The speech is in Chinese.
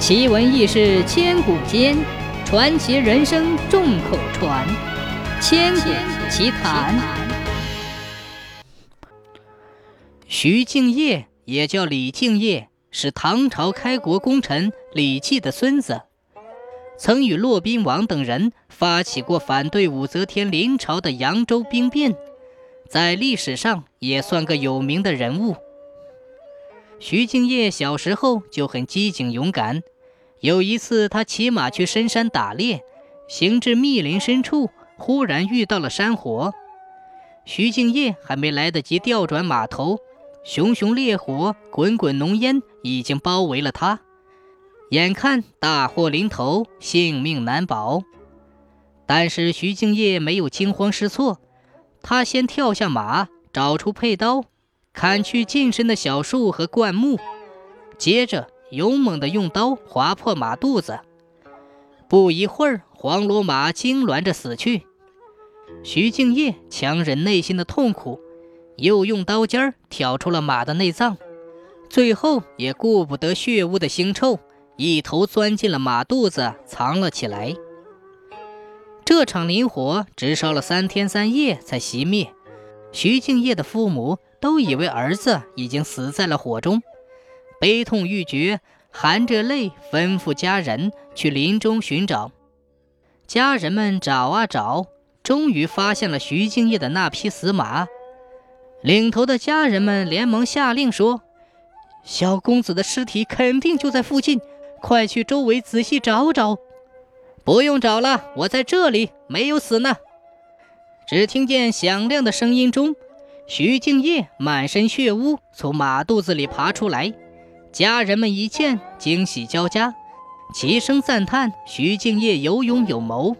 奇闻异事千古间，传奇人生众口传。千古奇谈。徐敬业也叫李敬业，是唐朝开国功臣李绩的孙子，曾与骆宾王等人发起过反对武则天临朝的扬州兵变，在历史上也算个有名的人物。徐敬业小时候就很机警勇敢。有一次，他骑马去深山打猎，行至密林深处，忽然遇到了山火。徐敬业还没来得及调转马头，熊熊烈火、滚滚浓烟已经包围了他，眼看大祸临头，性命难保。但是徐敬业没有惊慌失措，他先跳下马，找出佩刀，砍去近身的小树和灌木，接着。勇猛地用刀划破马肚子，不一会儿，黄骡马痉挛着死去。徐敬业强忍内心的痛苦，又用刀尖挑出了马的内脏，最后也顾不得血污的腥臭，一头钻进了马肚子，藏了起来。这场林火只烧了三天三夜才熄灭，徐敬业的父母都以为儿子已经死在了火中。悲痛欲绝，含着泪吩咐家人去林中寻找。家人们找啊找，终于发现了徐敬业的那匹死马。领头的家人们连忙下令说：“小公子的尸体肯定就在附近，快去周围仔细找找。”“不用找了，我在这里，没有死呢。”只听见响亮的声音中，徐敬业满身血污从马肚子里爬出来。家人们一见，惊喜交加，齐声赞叹徐敬业有勇有谋。